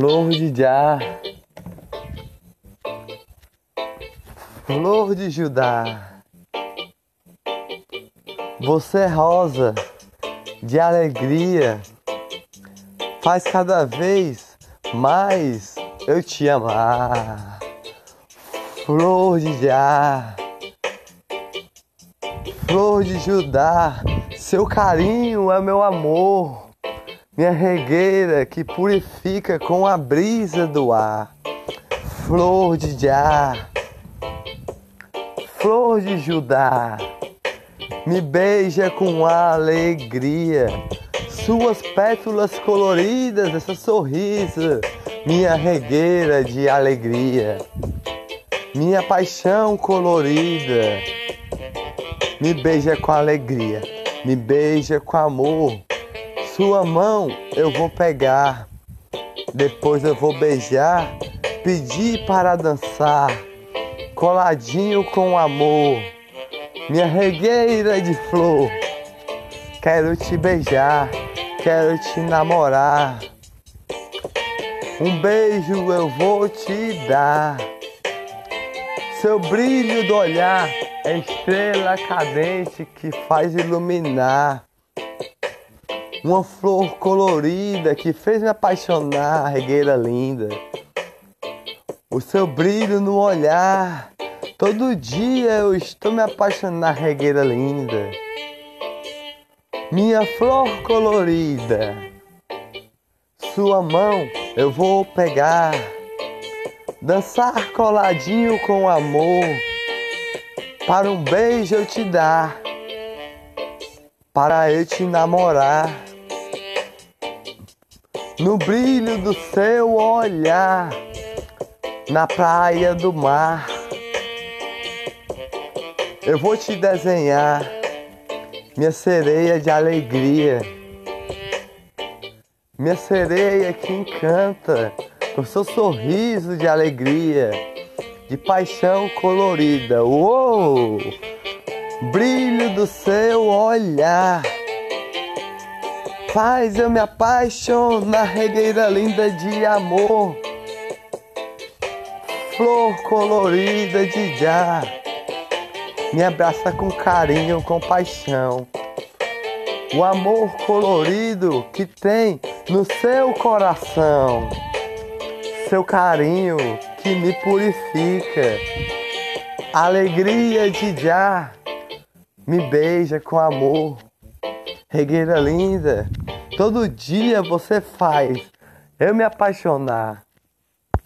Flor de Jah, Flor de Judá, você é rosa de alegria, faz cada vez mais eu te amar. Flor de Jah, Flor de Judá, seu carinho é meu amor minha regueira que purifica com a brisa do ar, flor de Jah, flor de Judá, me beija com alegria, suas pétalas coloridas, essa sorriso, minha regueira de alegria, minha paixão colorida, me beija com alegria, me beija com amor sua mão eu vou pegar, depois eu vou beijar, pedir para dançar, coladinho com amor, minha regueira de flor. Quero te beijar, quero te namorar. Um beijo eu vou te dar. Seu brilho do olhar é estrela cadente que faz iluminar uma flor colorida que fez me apaixonar, regueira linda. O seu brilho no olhar, todo dia eu estou me apaixonando, regueira linda. Minha flor colorida, sua mão eu vou pegar, dançar coladinho com amor, para um beijo eu te dar, para eu te namorar no brilho do seu olhar, na praia do mar. Eu vou te desenhar, minha sereia de alegria, minha sereia que encanta com seu sorriso de alegria, de paixão colorida. Uou! Brilho do seu olhar faz eu me apaixonar, regueira linda de amor, flor colorida de já, me abraça com carinho, com paixão. O amor colorido que tem no seu coração, seu carinho que me purifica, alegria de já, me beija com amor Regueira linda, todo dia você faz eu me apaixonar.